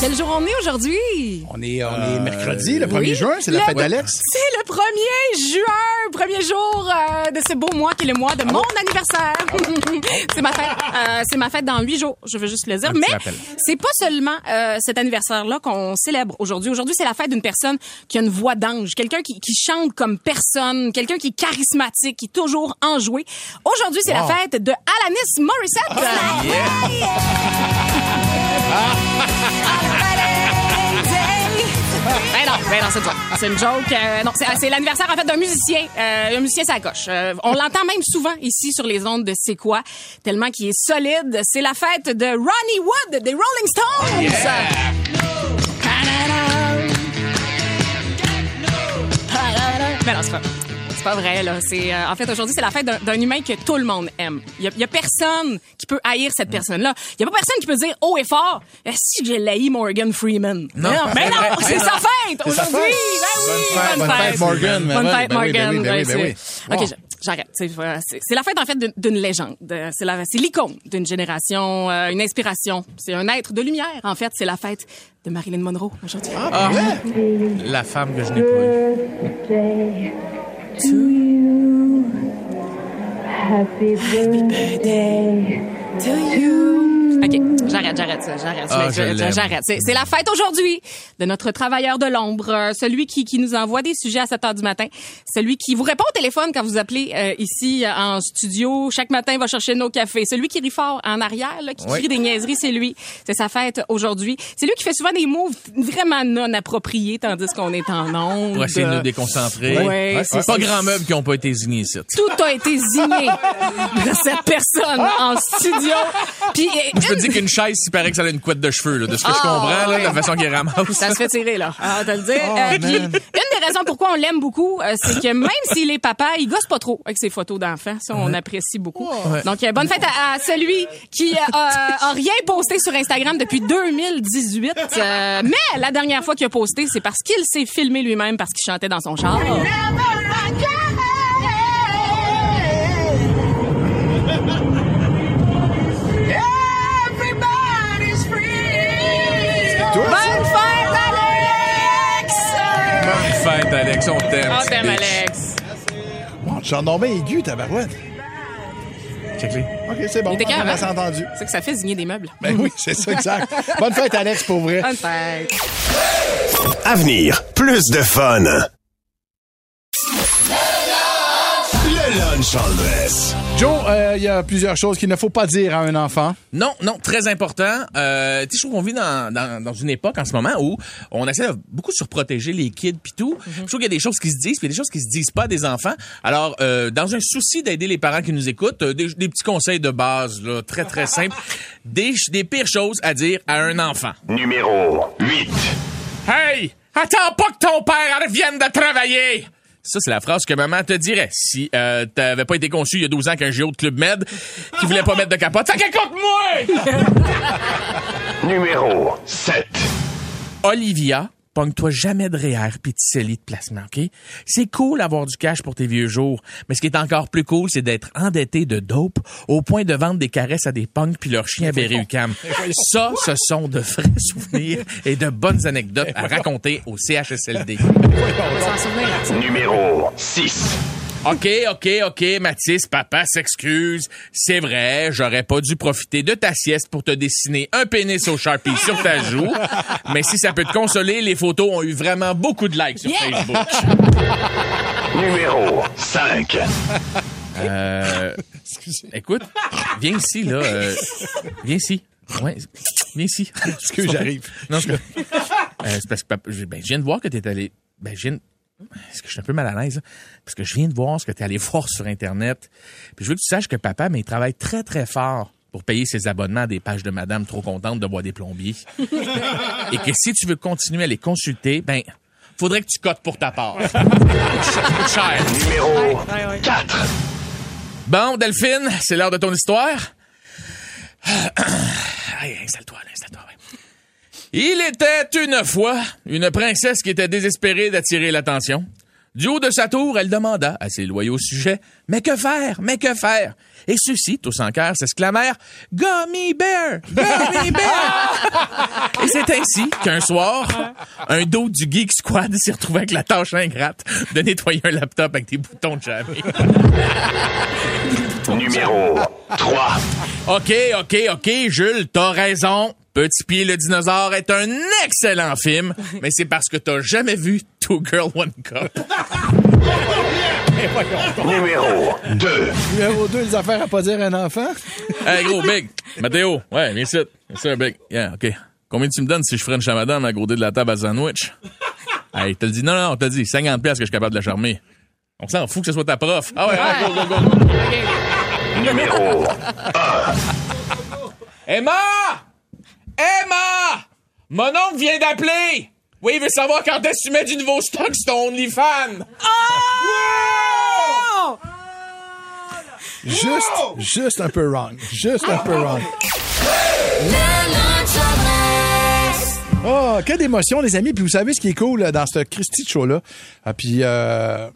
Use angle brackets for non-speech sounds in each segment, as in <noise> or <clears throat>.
Quel jour on est aujourd'hui? On est, on est mercredi, le 1er Oui. juin, c'est la Le- fête d'Alex. C'est le 1er juin, premier jour euh, de ce beau mois qui est le mois de mon anniversaire. <laughs> c'est ma fête. euh, c'est ma fête dans huit jours, je veux juste le dire. petit Mais c'est pas seulement euh, cet anniversaire-là qu'on célèbre aujourd'hui. Aujourd'hui, c'est la fête d'une personne qui a une voix d'ange, quelqu'un qui, qui chante comme personne, quelqu'un qui est charismatique, qui est toujours enjoué. Aujourd'hui, c'est la fête de Alanis Morissette. <laughs> <laughs> Ben non, ben non, c'est joke. C'est une joke. euh, non, c'est, c'est l'anniversaire en fait d'un musicien. Euh, un musicien, ça coche. Euh, on l'entend même souvent ici sur les ondes de C'est quoi, tellement qu'il est solide. C'est la fête de Ronnie Wood des Rolling Stones. Ben non, c'est pas. C'est pas vrai, là. C'est, euh, en fait, aujourd'hui, c'est la fête d'un, humain que tout le monde aime. Il y a, il y a personne qui peut haïr cette personne-là. Il y a pas personne qui peut dire haut et fort, Eh, si j'ai laï Morgan Freeman? Non. Mais non, mais non, c'est sa fête aujourd'hui. Ben oui, Bonne fête, Morgan. Bonne fête, Morgan. OK, j'arrête. C'est, voilà, c'est- la fête, en fait, d'une- légende. De- C'est, l'icône d'une génération, euh, une inspiration. C'est un être de lumière. En fait, c'est la fête de Marilyn Monroe aujourd'hui. Ah, la femme que je n'ai pas eue. Happy birthday to you. OK, j'arrête, j'arrête ça, j'arrête. Ah, j'arrête. C'est, la fête aujourd'hui de notre travailleur de l'ombre, euh, celui qui, qui nous envoie des sujets à 7 heures du matin, celui qui vous répond au téléphone quand vous appelez euh, ici euh, en studio. Chaque matin, il va chercher nos cafés. Celui qui rit fort en arrière, là, qui Oui. crie des niaiseries, c'est lui. C'est sa fête aujourd'hui. C'est lui qui fait souvent des moves vraiment non appropriés tandis qu'on est en onde. Pour essayer de nous déconcentrer. Ouais, Ouais, c'est- pas grand meuble qui n'ont pas été signés ici. Tout a été zigné <laughs> de cette personne en studio. Puis, Je peux te dire qu'une chaise, il paraît que ça a une couette de cheveux, là, de ce que je Ah, comprends, là, ouais. la façon qu'il ramasse. Ça se fait tirer, là. Ah, te le dire? Oh, Euh, puis, une des raisons pourquoi on l'aime beaucoup, euh, c'est que même s'il est papa, il gosse pas trop avec ses photos d'enfants. Ça, on apprécie beaucoup. Donc, euh, bonne fête à, à celui qui euh, a, rien posté sur Instagram depuis 2018. Euh, mais la dernière fois qu'il a posté, c'est parce qu'il s'est filmé lui-même parce qu'il chantait dans son char. Alex, on t'aime. T'aimes bitch. Alex. Bon, tu bien aigu, tabarouette. Check-les. OK, c'est bon. Il était On s'est entendu. C'est que ça fait zigner des meubles. Ben oui, c'est ça, exact. <laughs> Bonne fête, Alex, pour vrai. Bonne fête. Avenir, plus de fun. Joe, euh, il y a plusieurs choses qu'il ne faut pas dire à un enfant. Non, non, très important. Euh, tu sais, je trouve qu'on vit dans, dans, dans une époque en ce moment où on essaie de beaucoup surprotéger les kids puis tout. Je trouve qu'il y a des choses qui se disent puis il y a des choses qui se disent pas des enfants. Alors, euh, dans un souci d'aider les parents qui nous écoutent, euh, des, des petits conseils de base, là, très, très <laughs> simples. Des, des pires choses à dire à un enfant. Numéro 8. Hey! Attends pas que ton père revienne de travailler! Ça, c'est la phrase que maman te dirait si euh, t'avais pas été conçu il y a 12 ans qu'un géo de Club Med qui voulait pas mettre de capote. Fait qu'écoute-moi! <laughs> Numéro 7. Olivia, pogne-toi jamais de REER pis de CELI de placement, OK? C'est cool d'avoir du cash pour tes vieux jours, mais ce qui est encore plus cool, c'est d'être endetté de dope au point de vendre des caresses à des punks puis leurs chiens berry-UQAM. Ça, ce sont de vrais <laughs> souvenirs et de bonnes anecdotes à raconter au CHSLD. Numéro 6. OK, OK, OK, Mathis, papa s'excuse. C'est vrai, j'aurais pas dû profiter de ta sieste pour te dessiner un pénis au Sharpie sur ta joue. Mais si ça peut te consoler, les photos ont eu vraiment beaucoup de likes sur Yeah! Facebook. Numéro 5. Euh, écoute, viens ici, là. euh, viens ici. Ouais, viens ici. Excuse, j'arrive. Non, c'est euh, c'est parce que papa, je, ben, je viens de voir que t'es allé. Ben, je viens de- Est-ce que je suis un peu mal à l'aise? Parce que je viens de voir ce que tu es allé <laughs> voir sur Internet. Puis je veux que tu saches que papa, mais il travaille très, très fort pour payer ses abonnements à des pages de madame trop contente de voir des plombiers. <laughs> Et que si tu veux continuer à les consulter, ben, faudrait que tu cotes pour ta part. <laughs> Ça coûte cher. Numéro 4. Bon, Delphine, c'est l'heure de ton histoire. <clears throat> Allez, installe-toi, installe-toi. Il était une fois une princesse qui était désespérée d'attirer l'attention. Du haut de sa tour, elle demanda à ses loyaux sujets Mais que faire? Mais que faire Et ceux-ci, tous en cœur, s'exclamèrent Gummy Bear Gummy <laughs> Bear Et c'est ainsi qu'un soir, un dos du Geek Squad s'est retrouvé avec la tâche ingrate de nettoyer un laptop avec des boutons de jamais. Numéro 3. OK, OK, OK, Jules, t'as raison. Petit Pied le dinosaure est un excellent film, <laughs> mais c'est parce que t'as jamais vu Two Girl One Cup. <laughs> Numéro 2. Numéro 2, les affaires à pas dire à un enfant. <laughs> hey, gros, Big. Mathéo, ouais, viens ici. Viens ici, Big. Yeah, OK. Combien tu me donnes si je ferais une chamadame à gros de la table à sandwich? Hey, t'as dit, non, non, t'as dit 50 pièces que je suis capable de la charmer. On s'en fout que ce soit ta prof. Ah ouais, ouais, go, go, go. Numéro Emma! Emma! Mon oncle vient d'appeler! Oui, il veut savoir quand est-ce tu mets du nouveau stock sur ton OnlyFans. Juste, juste un peu wrong. Juste un peu wrong. Oh, quelle émotion, les amis. Puis vous savez ce qui est cool euh, dans ce Christy de show-là. Ah, puis euh,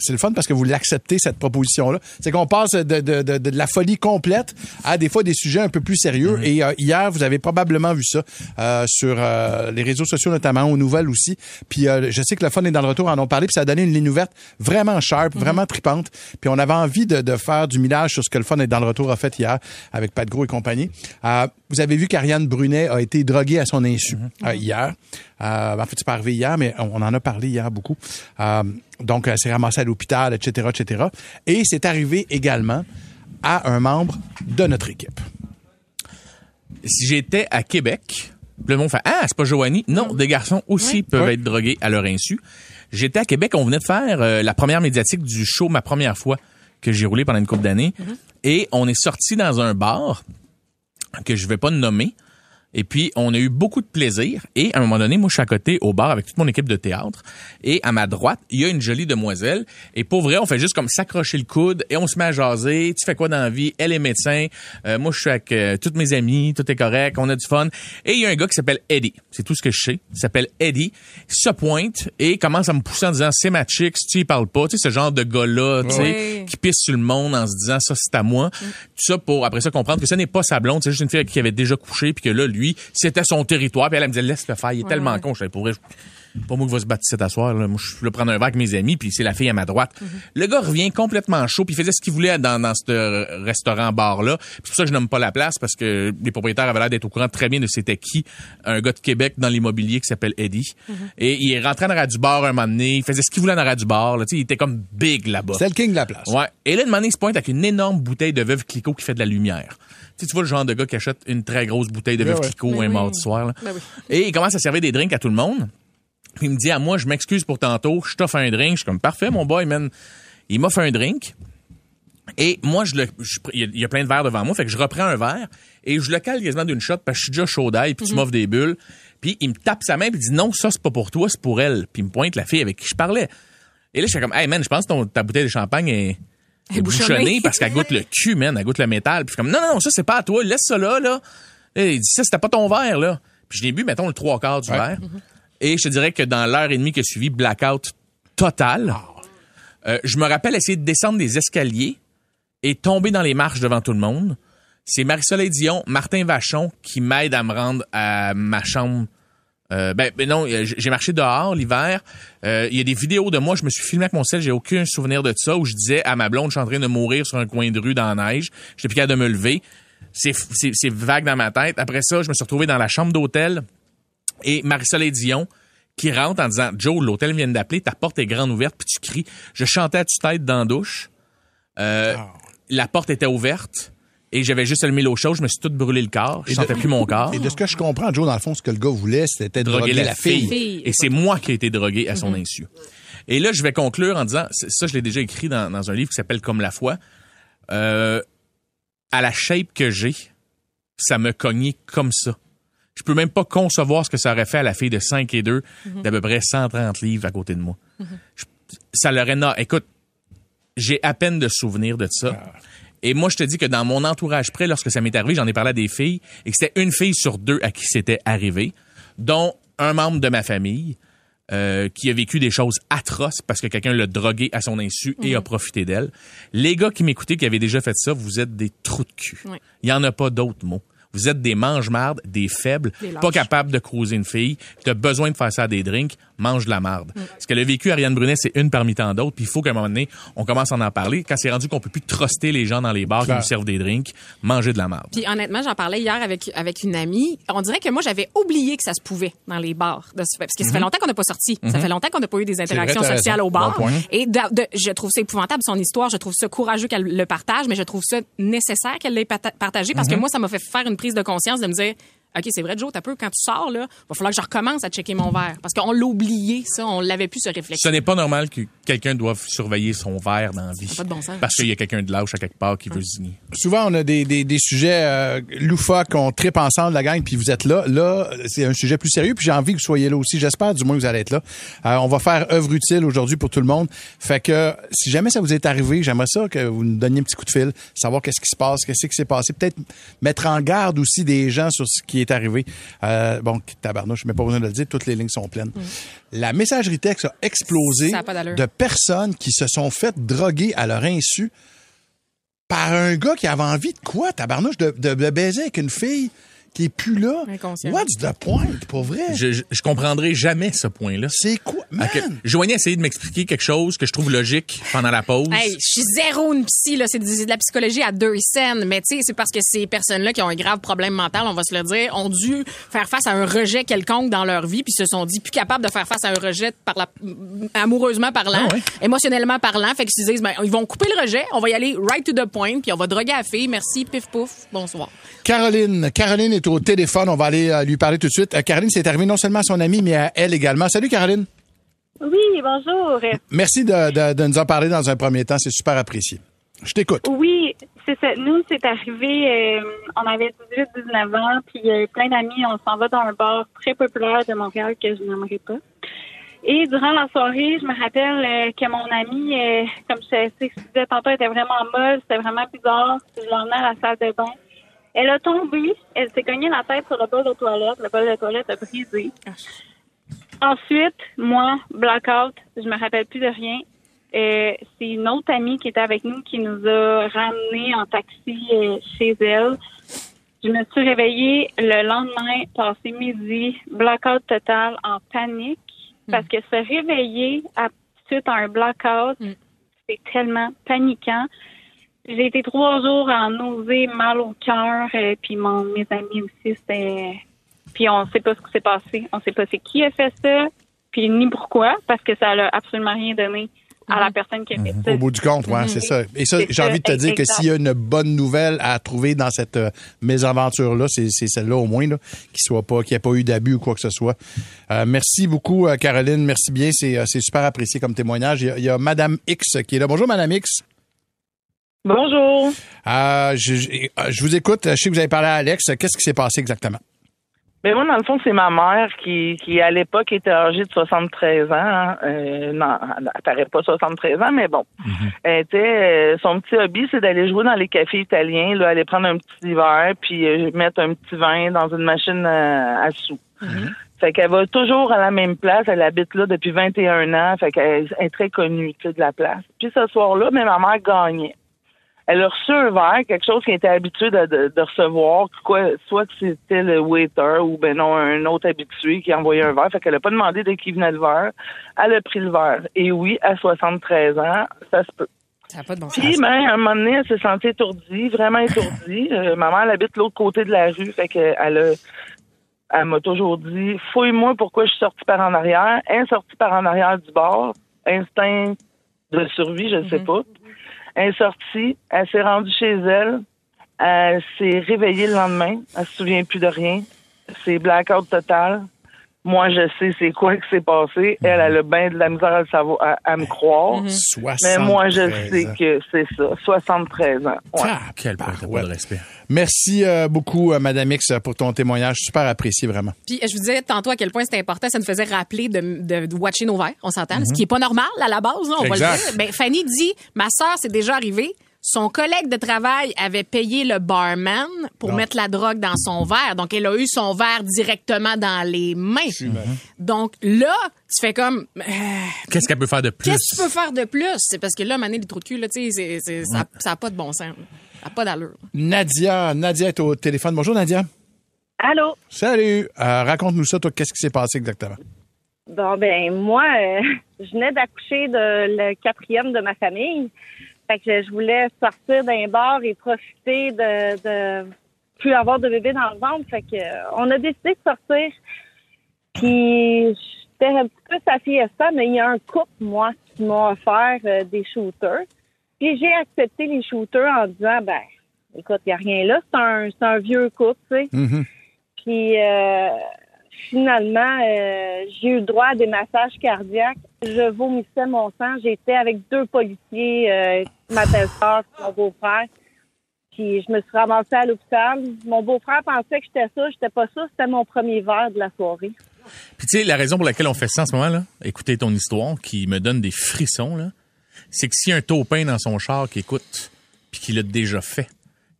c'est le fun parce que vous l'acceptez, cette proposition-là. C'est qu'on passe de, de, de, de la folie complète à des fois des sujets un peu plus sérieux. Et euh, hier, vous avez probablement vu ça euh, sur euh, les réseaux sociaux, notamment aux nouvelles aussi. Puis euh, je sais que le fun est dans le retour, en ont parlé, puis ça a donné une ligne ouverte vraiment sharp, vraiment tripante. Puis on avait envie de, de faire du millage sur ce que le fun est dans le retour a fait hier avec Pat Gros et compagnie. Vous avez vu qu'Ariane Brunet a été droguée à son insu euh, hier. Euh, en fait, c'est pas arrivé hier, mais on, on en a parlé hier beaucoup. Euh, donc, elle s'est ramassée à l'hôpital, etc., etc. Et c'est arrivé également à un membre de notre équipe. Si j'étais à Québec, le monde fait Ah, c'est pas Joanie. Non, des garçons aussi peuvent être drogués à leur insu. J'étais à Québec, on venait de faire euh, la première médiatique du show, ma première fois que j'ai roulé pendant une couple d'années. Et on est sorti dans un bar que je vais pas nommer. Et puis, on a eu beaucoup de plaisir. Et à un moment donné, moi, je suis à côté au bar avec toute mon équipe de théâtre. Et à ma droite, il y a une jolie demoiselle. Et pour vrai, on fait juste comme s'accrocher le coude et on se met à jaser. Tu fais quoi dans la vie? Elle est médecin. Euh, moi, je suis avec euh, toutes mes amies. Tout est correct. On a du fun. Et il y a un gars qui s'appelle Eddie. C'est tout ce que je sais. Il s'appelle Eddie. Il se pointe et commence à me pousser en disant, c'est ma chick. Si tu y parles pas, tu sais, ce genre de gars-là, tu sais, qui pisse sur le monde en se disant, ça, c'est à moi. Tout ça pour, après ça, comprendre que ce n'est pas sa blonde. C'est juste une fille qui avait déjà couché puis que là, lui, c'était son territoire. Puis elle, elle me disait, laisse le faire. Il est tellement con. Je savais, pour vrai, je- pas moi qui va se battre cet asseoir. Là. Moi, je suis là prendre un verre avec mes amis, puis c'est la fille à ma droite. Le gars revient complètement chaud, puis il faisait ce qu'il voulait dans, dans ce restaurant-bar-là. Puis C'est pour ça que je nomme pas la place, parce que les propriétaires avaient l'air d'être au courant très bien de c'était qui un gars de Québec dans l'immobilier qui s'appelle Eddie. Et il est rentré en arrière du bar un moment donné, il faisait ce qu'il voulait en arrière du bar. Là. Tu sais, Il était comme big là-bas. C'est le king de la place. Ouais. Et là, une moment donné, il se pointe avec une énorme bouteille de Veuve Clicquot qui fait de la lumière. Tu, sais, tu vois le genre de gars qui achète une très grosse bouteille de Ouais, Veuve ouais. Clicquot Ben un oui. mardi soir. là. Ben oui. Et il commence à servir des drinks à tout le monde. Puis il me dit à moi, je m'excuse pour tantôt, je t'offre un drink. Je suis comme, parfait, mon boy, man. Il m'offre un drink. Et moi, je le, je- il y a- plein de verres devant moi, fait que je reprends un verre et je le cale quasiment d'une shot parce que je suis déjà chaud d'ail, puis tu m'offres des bulles. Puis il me tape sa main puis il dit non, ça c'est pas pour toi, c'est pour elle. Puis il me pointe la fille avec qui je parlais. Et là, je fais comme, hey man, je pense que ton- ta bouteille de champagne est, est est bouchonnée. bouchonnée parce qu'elle goûte le cul, man, elle goûte le métal. Puis je suis comme, non, non, ça c'est pas à toi, laisse ça là, là. Et il dit, ça c'était pas ton verre, là. Puis je l'ai bu, mettons, le trois quarts du verre. Et je te dirais que dans l'heure et demie qui a suivi, blackout total. Euh, je me rappelle essayer de descendre des escaliers et tomber dans les marches devant tout le monde. C'est Marie-Soleil Dion, Martin Vachon qui m'aident à me rendre à ma chambre. Euh, ben, ben non, j'ai marché dehors l'hiver. Euh, Il y a des vidéos de moi, je me suis filmé avec mon sel, j'ai aucun souvenir de ça, où je disais à ma blonde, je suis en train de mourir sur un coin de rue dans la neige. J'étais plus capable de me lever. C'est c'est- c'est vague dans ma tête. Après ça, je me suis retrouvé dans la chambre d'hôtel et Marie-Soleil Dion qui rentre en disant Joe, l'hôtel vient d'appeler, ta porte est grande ouverte, puis tu cries. Je chantais à tue-tête dans la douche. Euh, La porte était ouverte et j'avais juste allumé l'eau chaude, je me suis tout brûlé le corps, je sentais plus mon corps. Et de ce que je comprends, Joe, dans le fond, ce que le gars voulait, c'était de droguer, la fille. Fille. Et c'est moi qui ai été drogué à son insu. Et là, je vais conclure en disant, ça, je l'ai déjà écrit dans, dans un livre qui s'appelle Comme la foi. Euh, à la shape que j'ai, ça me cognait comme ça. Je peux même pas concevoir ce que ça aurait fait à la fille de 5 et 2 d'à peu près 130 livres à côté de moi. Je- ça l'aurait... na- Écoute, j'ai à peine de souvenirs de ça. Et moi, je te dis que dans mon entourage près, lorsque ça m'est arrivé, j'en ai parlé à des filles, et que c'était une fille sur deux à qui c'était arrivé, dont un membre de ma famille. euh, qui a vécu des choses atroces parce que quelqu'un l'a drogué à son insu et a profité d'elle. Les gars qui m'écoutaient qui avaient déjà fait ça, vous êtes des trous de cul. Oui. Il y en a pas d'autres mots. Vous êtes des mange-mardes, des faibles, Des pas capables de cruiser une fille, tu as besoin de faire ça à des drinks, mange de la marde. Ce qu'elle a vécu, Ariane Brunet, c'est une parmi tant d'autres, puis il faut qu'à un moment donné, on commence à en parler. Quand c'est rendu qu'on peut plus truster les gens dans les bars qui nous servent des drinks, manger de la marde. Puis honnêtement, j'en parlais hier avec avec une amie. On dirait que moi j'avais oublié que ça se pouvait dans les bars de parce que ça fait longtemps qu'on n'a pas sorti. Ça fait longtemps qu'on n'a pas eu des interactions Mhm. sociales au bar. Bon. Et de- de- je trouve ça épouvantable son histoire. Je trouve ça courageux qu'elle le partage, mais je trouve ça nécessaire qu'elle l'ait partagé parce Mhm. que moi ça m'a fait faire une prise de conscience de me dire. OK, c'est vrai, Joe, t'as peu, quand tu sors, là, va falloir que je recommence à checker mon verre. Parce qu'on l'a oublié, ça, on l'avait plus, ce réflexe. Ce n'est pas normal que quelqu'un doive surveiller son verre dans la vie. Ça n'a pas de bon sens. Parce qu'il y a quelqu'un de lâche à quelque part qui veut signer. Souvent, on a des, des, des sujets euh, loufoques, on tripe ensemble, la gang, puis vous êtes là. Là, c'est un sujet plus sérieux, puis j'ai envie que vous soyez là aussi. J'espère du moins que vous allez être là. Euh, on va faire œuvre utile aujourd'hui pour tout le monde. Fait que si jamais ça vous est arrivé, j'aimerais ça que vous nous donniez un petit coup de fil, savoir qu'est-ce qui se passe, qu'est-ce qui s'est passé. Peut-être mettre en garde aussi des gens sur ce qui est arrivé. Euh, bon, tabarnouche, je n'ai pas besoin de le dire, toutes les lignes sont pleines. La messagerie texte a explosé a de personnes qui se sont faites droguer à leur insu par un gars qui avait envie de quoi, tabarnouche, de, de, de baiser avec une fille qui est plus là. What's the point, pour vrai? Je, je, je comprendrai jamais ce point-là. C'est quoi? Man! Ok. Joanie a essayé de m'expliquer quelque chose que je trouve logique pendant la pause. Hey, je suis zéro une psy, là. C'est de, la psychologie à deux scènes. Mais tu sais, c'est parce que ces personnes-là qui ont un grave problème mental, on va se le dire, ont dû faire face à un rejet quelconque dans leur vie, puis se sont dit plus capables de faire face à un rejet par la, amoureusement parlant, Ah ouais. émotionnellement parlant. Fait qu'ils se disent, ben, ils vont couper le rejet, on va y aller right to the point, puis on va droguer la fille. Merci, pif pouf, bonsoir. Caroline. Caroline est au téléphone. On va aller euh, lui parler tout de suite. Euh, Caroline, c'est arrivé non seulement à son amie, mais à elle également. Salut, Caroline. Oui, bonjour. Merci de, de, de nous en parler dans un premier temps. C'est super apprécié. Je t'écoute. Oui, c'est ça. Nous, c'est arrivé, euh, on avait 18-19 ans, puis euh, plein d'amis, on s'en va dans un bar très populaire de Montréal que je n'aimerais pas. Et durant la soirée, je me rappelle euh, que mon amie, comme je je disais tantôt, était vraiment molle, c'était vraiment bizarre. Je l'emmenais à la salle de bain. Elle a tombé, elle s'est cognée la tête sur le bol de toilette. Le bol de toilette a brisé. Ensuite, moi, blackout, je me rappelle plus de rien. Euh, c'est une autre amie qui était avec nous qui nous a ramenés en taxi euh, chez elle. Je me suis réveillée le lendemain, passé midi, blackout total, en panique, parce que se réveiller à, suite à un blackout, c'est tellement paniquant. J'ai été trois jours en nausée, mal au cœur, euh, puis mon, mes amis aussi, c'était... Puis on sait pas ce qui s'est passé. On sait pas c'est qui a fait ça, puis ni pourquoi, parce que ça n'a absolument rien donné à la personne qui a fait ça. Au bout du compte, ouais, c'est ça. Et ça, j'ai envie de te dire que s'il y a une bonne nouvelle à trouver dans cette euh, mésaventure-là, c'est celle-là au moins, là, qu'il soit pas, qu'il n'y ait pas eu d'abus ou quoi que ce soit. Euh, merci beaucoup, euh, Caroline. Merci bien. C'est euh, c'est super apprécié comme témoignage. Il y, a, il y a Madame X qui est là. Bonjour, Madame X. Bonjour. Euh, je, je- je vous écoute. Je sais que vous avez parlé à Alex. Qu'est-ce qui s'est passé exactement? Ben moi, dans le fond, c'est ma mère qui, qui à l'époque, était âgée de 73 ans. hein. Euh, non, elle pas 73 ans, mais bon. Elle était, euh, son petit hobby, c'est d'aller jouer dans les cafés italiens, là, aller prendre un petit verre, puis euh, mettre un petit vin dans une machine à, à sous. Fait qu'elle va toujours à la même place. Elle habite là depuis 21 ans. Fait qu'elle est très connue de la place. Puis ce soir-là, mais ma mère gagnait. Elle a reçu un verre, quelque chose qu'elle était habituée de, de, de recevoir, quoi, soit que c'était le waiter ou ben non, un autre habitué qui envoyait un verre. Fait qu'elle a pas demandé de qui venait le verre. Elle a pris le verre. Et oui, à 73 ans, ça se peut. Ça n'a pas de bon sens. Puis, ben, à un moment donné, elle s'est sentie étourdie, vraiment étourdie. Euh, ma mère, elle habite l'autre côté de la rue, fait qu'elle a, elle m'a toujours dit, fouille-moi pourquoi je suis sortie par en arrière. Elle est sortie par en arrière du bar, instinct de survie, je ne sais pas. Elle est sortie, elle s'est rendue chez elle, elle s'est réveillée le lendemain, elle se souvient plus de rien. C'est blackout total. Moi, je sais c'est quoi qui s'est passé. Elle, elle a bien de la misère à, le savoir, à, à me croire. Mais moi, je 73 sais ans. que c'est ça. 73 ans. Ouais. Ah, Quel pas ouais. de respect. Merci euh, beaucoup, euh, Madame X, pour ton témoignage. Super apprécié, vraiment. Puis je vous disais tantôt à quel point c'était important, ça nous faisait rappeler de, de, de watcher nos verres, on s'entend, ce qui est pas normal à la base, là, on va Exact. le dire. Ben, Fanny dit, ma sœur, c'est déjà arrivé, son collègue de travail avait payé le barman pour mettre la drogue dans son verre. Donc, elle a eu son verre directement dans les mains. Donc, là, tu fais comme, euh, Qu'est-ce qu'elle peut faire de plus? qu'est-ce que tu peux faire de plus? C'est parce que là, maner les trous de cul, là, tu sais, c'est- c'est- ça n'a pas de bon sens. Ça n'a pas d'allure. Nadia, Nadia est au téléphone. Bonjour, Nadia. Allô? Salut. Euh, Raconte-nous ça, toi, qu'est-ce qui s'est passé exactement? Bon, ben, moi, euh, <laughs> je venais d'accoucher de le quatrième de ma famille. Fait que je voulais sortir d'un bar et profiter de, de plus avoir de bébé dans le ventre. Fait que euh, on a décidé de sortir. Puis j'étais un petit peu sa fiesta, mais il y a un couple, moi, qui m'a offert euh, des shooters. Puis j'ai accepté les shooters en disant, ben, écoute, il n'y a rien là. C'est un, c'est un vieux couple, tu sais. Mhm. Puis euh, finalement, euh, j'ai eu le droit à des massages cardiaques. Je vomissais mon sang. J'étais avec deux policiers, ma belle-sœur mon beau-frère. Puis je me suis ramassée à l'hôpital. Mon beau-frère pensait que j'étais ça. J'étais pas ça. C'était mon premier verre de la soirée. Puis tu sais, la raison pour laquelle on fait ça en ce moment, là, écouter ton histoire qui me donne des frissons, là, c'est que s'il y a un taupin dans son char qui écoute, puis qui l'a déjà fait,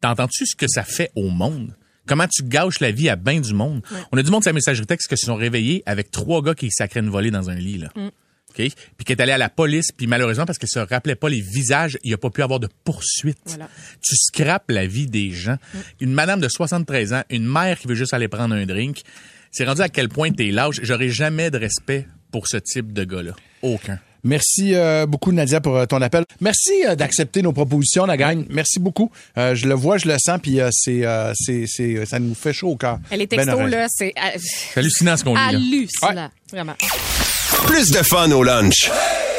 t'entends-tu ce que ça fait au monde? Comment tu gâches la vie à bien du monde? On a du monde sur la messagerie texte qui se sont réveillés avec trois gars qui sacraient une volée dans un lit, là. OK? Puis qui est allé à la police, puis malheureusement, parce qu'elle se rappelait pas les visages, il n'y a pas pu avoir de poursuite. Voilà. Tu scrapes la vie des gens. Une madame de 73 ans, une mère qui veut juste aller prendre un drink, c'est rendu à quel point t'es lâche. J'aurais jamais de respect pour ce type de gars-là. Aucun. Merci euh, beaucoup, Nadia, pour euh, ton appel. Merci euh, d'accepter nos propositions, la gang. Merci beaucoup. Euh, je le vois, je le sens, puis euh, c'est, euh, c'est, c'est, ça nous fait chaud au cœur. Elle est Ben là, c'est euh, C'est hallucinant ce qu'on lit, hallucinant. Vraiment. Plus de fun au lunch.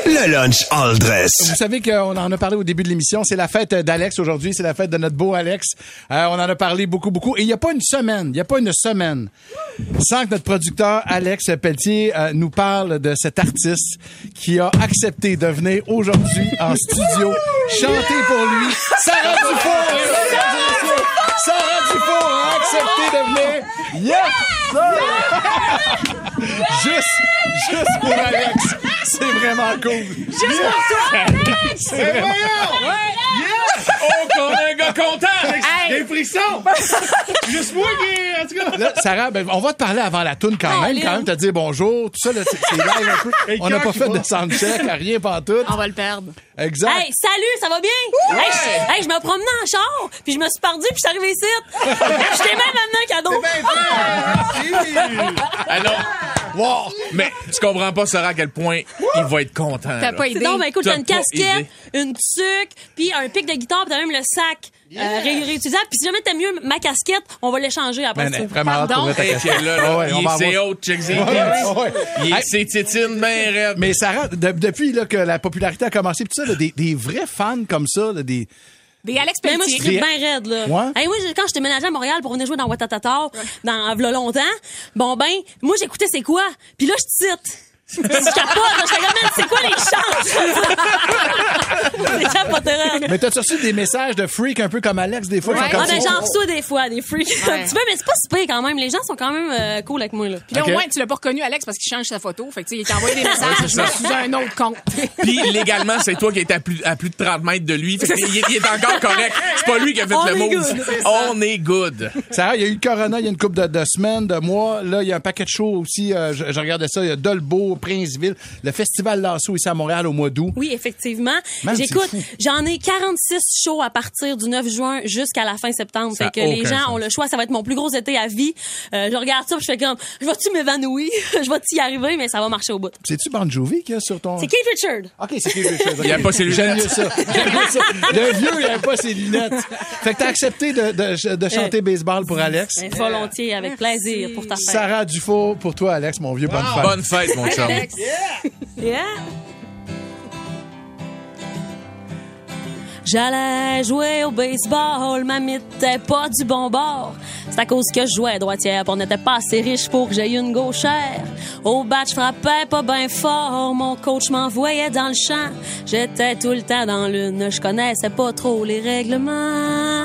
Le lunch all dress. Vous savez qu'on en a parlé au début de l'émission. C'est la fête d'Alex aujourd'hui. C'est la fête de notre beau Alex. Euh, on en a parlé beaucoup, beaucoup. Et il n'y a pas une semaine, il n'y a pas une semaine sans que notre producteur Alex Pelletier euh, nous parle de cet artiste qui a accepté de venir aujourd'hui en studio chanter pour lui. Sarah Dufour! Sarah Dufour a accepté de venir. Yes! sir! <laughs> juste, juste pour Alex. C'est vraiment cool. Juste pour toi, C'est vraiment... Oh, qu'on a un gars content! Hey! Des frissons! <laughs> Juste moi qui. En tout cas. Là, Sarah, ben, on va te parler avant la toune quand même, quand même, te dire bonjour, tout ça, là, c'est c'est live un peu. On n'a pas fait de soundcheck, rien pas tout. On va le perdre. Exact. Hey, salut, ça va bien? Hey, je, hey, je me promenais en char, puis je me suis perdu, puis je suis arrivé ici. <laughs> je t'ai même amené un cadeau. Alors, Wow. mais tu comprends pas, Sarah, à quel point il va être content. T'as pas idée. Non, mais écoute, T'as une casquette, une tuque, puis un pic de guitare, puis t'as même le sac euh, ré- réutilisable. Puis si jamais t'aimes mieux ma casquette, on va l'échanger après Ben, ça. vraiment Pardon? ta là, là, ouais, il est check ses Ouais, ouais. Il Hey, tétines bien raides. Mais Sarah, de- depuis là, que la popularité a commencé, pis tout ça, là, des, des vrais fans comme ça, là, des. Des Alex Mais moi, je Pelletier. suis bien raide, là. Ouais? Hey, moi, j'ai- quand j'étais ménagée à Montréal pour venir jouer dans Watatata, dans v'là longtemps, bon ben, moi, j'écoutais c'est quoi? Puis là, je cite. Je capote, je comme, c'est quoi les <laughs> c'est raide. Mais t'as reçu des messages de freak un peu comme Alex, des fois, qui Ouais. comme Ah, ben, ça. j'en reçois des fois, des freaks. <laughs> Ouais. un petit peu, mais c'est pas si pire quand même. Les gens sont quand même euh, cool avec moi, là. Puis là, au moins, tu l'as pas reconnu, Alex, parce qu'il change sa photo. Fait que, tu sais, il t'a envoyé des <laughs> messages mais sous un autre compte. Puis légalement, c'est toi qui es à plus, à plus de 30 mètres de lui. Fait que il, est- il est encore correct. C'est pas lui qui a fait On le move. good. On est good. Sarah, il y a eu le Corona il y a une couple de, de semaines, de mois. Là, il y a un paquet de shows aussi. euh, je, je regardais ça. Il y a Dolbeau, Princeville, le Festival Lasso ici à Montréal au mois d'août. Oui, effectivement. J'écoute, j'en ai 46 shows à partir du 9 juin jusqu'à la fin septembre. Ça fait que les gens sens. ont le choix. Ça va être mon plus gros été à vie. Euh, je regarde ça puis je fais comme, je vais-tu m'évanouir? <laughs> je vais-tu y arriver? Mais ça va marcher au bout. C'est-tu Bon Jovi qu'il y a sur ton... C'est Keith Richard. OK, c'est Keith Richards. Il aime pas ses J'aime lunettes. mieux ça. <laughs> J'aime mieux ça. Le vieux, il aime pas ses lunettes. Fait que t'as accepté de, de, de chanter baseball pour Alex. Volontiers, avec plaisir pour ta fête. Sarah Dufault pour toi, Alex, mon vieux bonne femme. Bonne fête, mon chum. Yeah. J'allais jouer au baseball, ma était pas du bon bord. C'est à cause que je jouais droitière, on n'était pas assez riche pour que j'aie une gauchère. Au bat, je frappais pas bien fort, mon coach m'envoyait dans le champ. J'étais tout le temps dans l'une, je connaissais pas trop les règlements.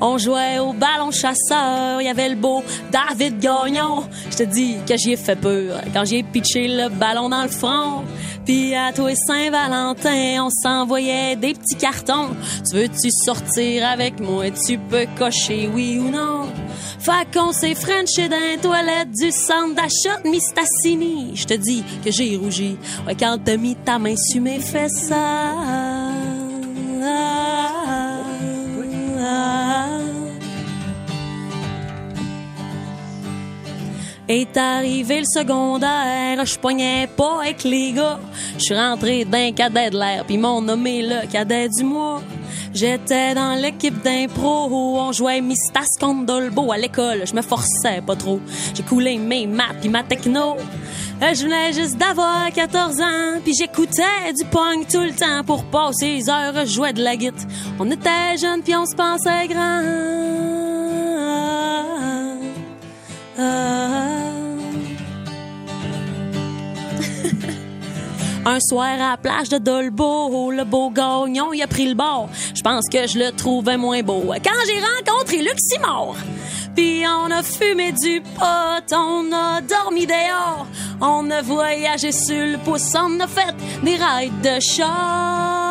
On jouait au ballon chasseur, il y avait le beau David Gagnon. Je te dis que j'y ai fait peur quand j'ai pitché le ballon dans le front. Puis à toi et Saint-Valentin, on s'envoyait des petits cartons. Tu veux-tu sortir avec moi? Tu peux cocher oui ou non? Fait qu'on s'est frenché dans les toilettes du centre d'achat de Mistassini. Je te dis que j'ai rougi ouais, quand t'as mis ta main sur mes fesses. Est arrivé le secondaire, je poignais pas avec les gars. Je suis rentré d'un cadet de l'air, puis m'ont nommé le cadet du mois. J'étais dans l'équipe d'impro où on jouait Mistas contre Dolbo à l'école. Je me forçais pas trop. J'ai coulé mes maths puis ma techno. Euh, Je venais juste d'avoir 14 ans, puis j'écoutais du punk tout le temps pour passer les heures, je jouais de la guitare. On était jeunes puis on se pensait grand. Ah. Un soir à la plage de Dolbeau, le beau gagnon, il a pris le bord. Je pense que je le trouvais moins beau. Quand j'ai rencontré Luc Simard, puis on a fumé du pot, on a dormi dehors, on a voyagé sur le pouce, on a fait des rides de char.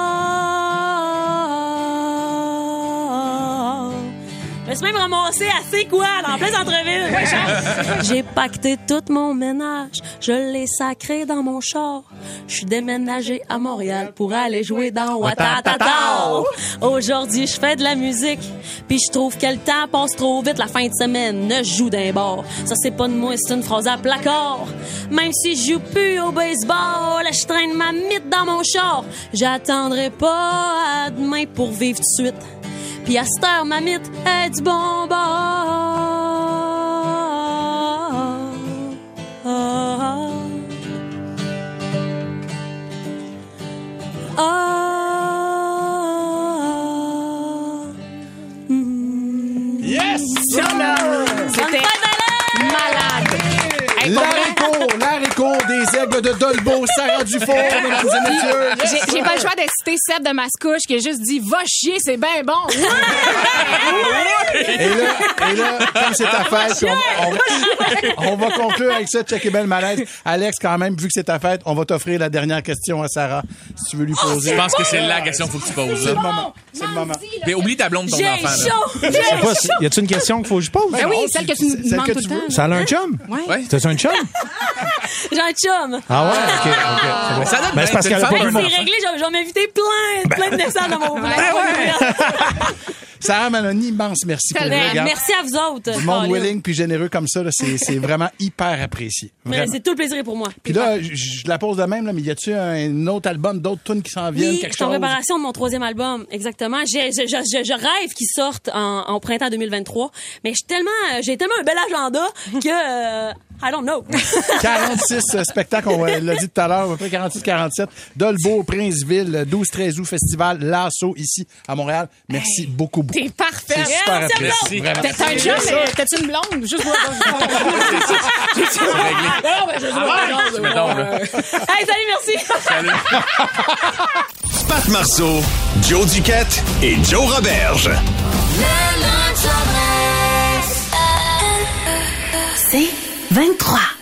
Je me suis même ramassé à C'est quoi, en plein centre-ville. <laughs> J'ai pacté tout mon ménage, je l'ai sacré dans mon char. Je suis déménagé à Montréal pour aller jouer dans Watatata. Aujourd'hui, je fais de la musique, puis je trouve que le temps passe trop vite la fin de semaine. Je joue d'un bord. Ça, c'est pas de moi, c'est une phrase à placard. Même si je joue plus au baseball, je traîne ma mythe dans mon char. J'attendrai pas à demain pour vivre tout de suite. Puis à cette heure, ma mythe est du bon bord. Ah. Yes! C'était Des aigles de Dolbeau, Sarah Dufour, mesdames et messieurs. J'ai j'ai pas le choix de citer Seb de Mascouche qui a juste dit Va chier, c'est bien bon. Et là, et là, comme c'est ta fête, puis on, on va, on va conclure avec ça. Check et belle malaise. Alex, quand même, vu que c'est ta fête, on va t'offrir la dernière question à Sarah, si tu veux lui poser. Je pense que c'est la question qu'il faut que tu poses. C'est le là. moment. C'est le moment. Mais oublie ta blonde, ton J'ai enfant. chaud! Pas, y a-tu une question qu'il faut que je pose? Ben oui, celle que c'est- tu celle demandes tout le veux. temps. Ça a un chum? Ouais. Ouais. T'as un chum? <laughs> J'ai un chum. Ah ouais? OK, OK. <laughs> ça donne Ben, c'est parce qu'elle a pas. C'est réglé, j'en- j'en ai invité plein, plein de naissances dans mon <laughs> <laughs> Sarah Maloney, immense merci pour Tellement. le regard. Merci à vous autres. Du monde willing puis généreux comme ça, là, c'est c'est vraiment hyper apprécié. Mais Vraiment. C'est tout le plaisir pour moi. Puis là, je je la pose de même, là, mais y a-tu un autre album, d'autres tunes qui s'en viennent, Oui, je quelque suis en chose? préparation de mon troisième album, exactement. J'ai- Je, je, je, je rêve qu'il sorte en, en printemps 2023, mais j'ai tellement, j'ai tellement un bel agenda que euh, I don't know. <laughs> 46 euh, spectacles, on l'a dit tout à l'heure, à peu près 46-47. Dolbeau, Princeville, 12-13 août, Festival Lasso, ici, à Montréal. Merci beaucoup, beaucoup. T'es parfait. C'est super apprécié. t'as un chum, mais t'as-tu une blonde? Juste voir. <laughs> Non, mais je sais pas. Mettons, là. <laughs> hey, salut, merci. Pat Marceau, Joe Duquette et Joe Roberge. C'est 23.